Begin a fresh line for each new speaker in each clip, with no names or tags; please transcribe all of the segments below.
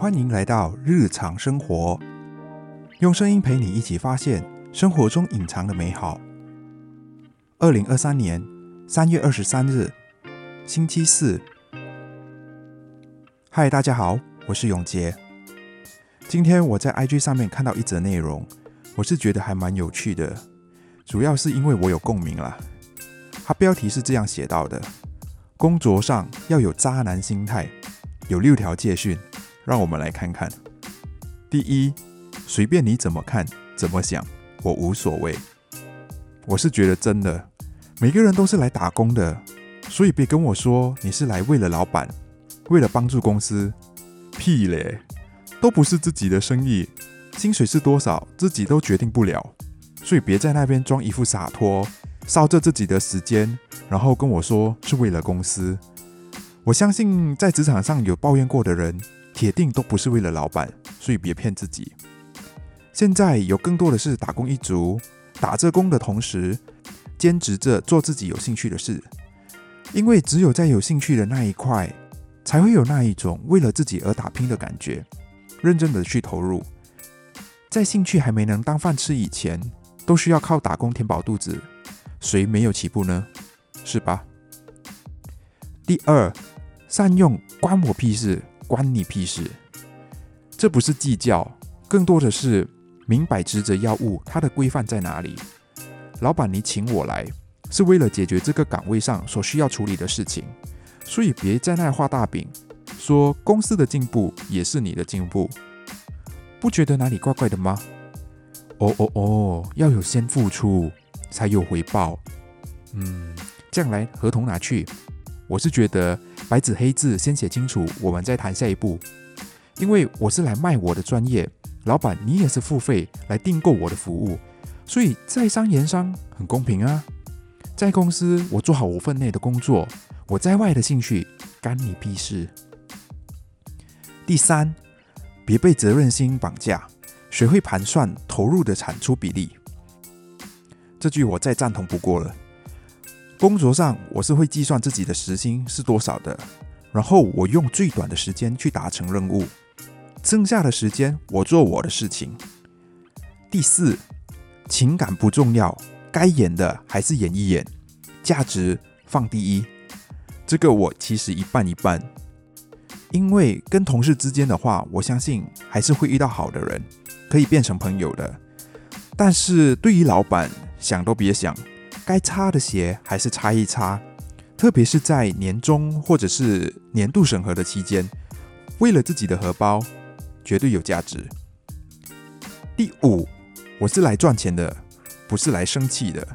欢迎来到日常生活，用声音陪你一起发现生活中隐藏的美好。二零二三年三月二十三日，星期四。嗨，大家好，我是永杰。今天我在 IG 上面看到一则内容，我是觉得还蛮有趣的，主要是因为我有共鸣啦。它标题是这样写到的：工作上要有渣男心态，有六条戒训，让我们来看看。第一，随便你怎么看怎么想，我无所谓。我是觉得真的，每个人都是来打工的，所以别跟我说你是来为了老板，为了帮助公司，屁嘞！都不是自己的生意，薪水是多少自己都决定不了，所以别在那边装一副洒脱，烧着自己的时间，然后跟我说是为了公司。我相信在职场上有抱怨过的人，铁定都不是为了老板，所以别骗自己。现在有更多的是打工一族，打着工的同时，兼职着做自己有兴趣的事，因为只有在有兴趣的那一块，才会有那一种为了自己而打拼的感觉。认真的去投入，在兴趣还没能当饭吃以前，都需要靠打工填饱肚子，谁没有起步呢？是吧？第二，善用关我屁事，关你屁事，这不是计较，更多的是明摆职责要务，它的规范在哪里？老板，你请我来，是为了解决这个岗位上所需要处理的事情，所以别在那画大饼。说公司的进步也是你的进步，不觉得哪里怪怪的吗？哦哦哦，要有先付出才有回报。嗯，这样来合同拿去。我是觉得白纸黑字先写清楚，我们再谈下一步。因为我是来卖我的专业，老板你也是付费来订购我的服务，所以在商言商很公平啊。在公司我做好我分内的工作，我在外的兴趣干你屁事。第三，别被责任心绑架，学会盘算投入的产出比例。这句我再赞同不过了。工作上我是会计算自己的时薪是多少的，然后我用最短的时间去达成任务，剩下的时间我做我的事情。第四，情感不重要，该演的还是演一演，价值放第一。这个我其实一半一半。因为跟同事之间的话，我相信还是会遇到好的人，可以变成朋友的。但是对于老板，想都别想，该擦的鞋还是擦一擦。特别是在年终或者是年度审核的期间，为了自己的荷包，绝对有价值。第五，我是来赚钱的，不是来生气的。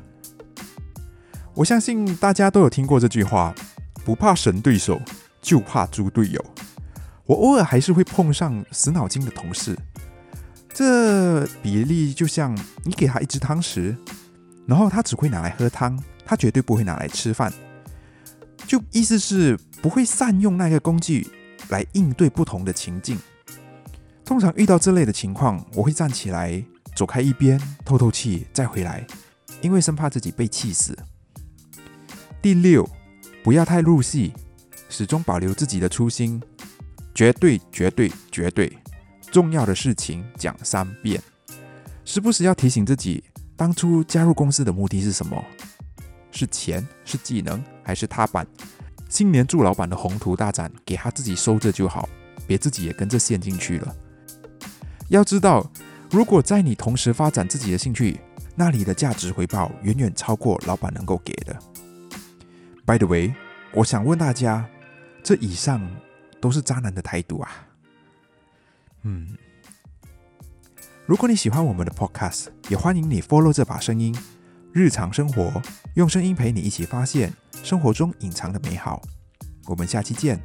我相信大家都有听过这句话：不怕神对手，就怕猪队友。我偶尔还是会碰上死脑筋的同事，这比例就像你给他一只汤匙，然后他只会拿来喝汤，他绝对不会拿来吃饭。就意思是不会善用那个工具来应对不同的情境。通常遇到这类的情况，我会站起来走开一边透透气再回来，因为生怕自己被气死。第六，不要太入戏，始终保留自己的初心。绝对绝对绝对重要的事情讲三遍，时不时要提醒自己，当初加入公司的目的是什么？是钱？是技能？还是踏板？新年祝老板的宏图大展，给他自己收着就好，别自己也跟着陷进去了。要知道，如果在你同时发展自己的兴趣，那里的价值回报远远超过老板能够给的。By the way，我想问大家，这以上。都是渣男的态度啊！嗯，如果你喜欢我们的 Podcast，也欢迎你 follow 这把声音，日常生活用声音陪你一起发现生活中隐藏的美好。我们下期见。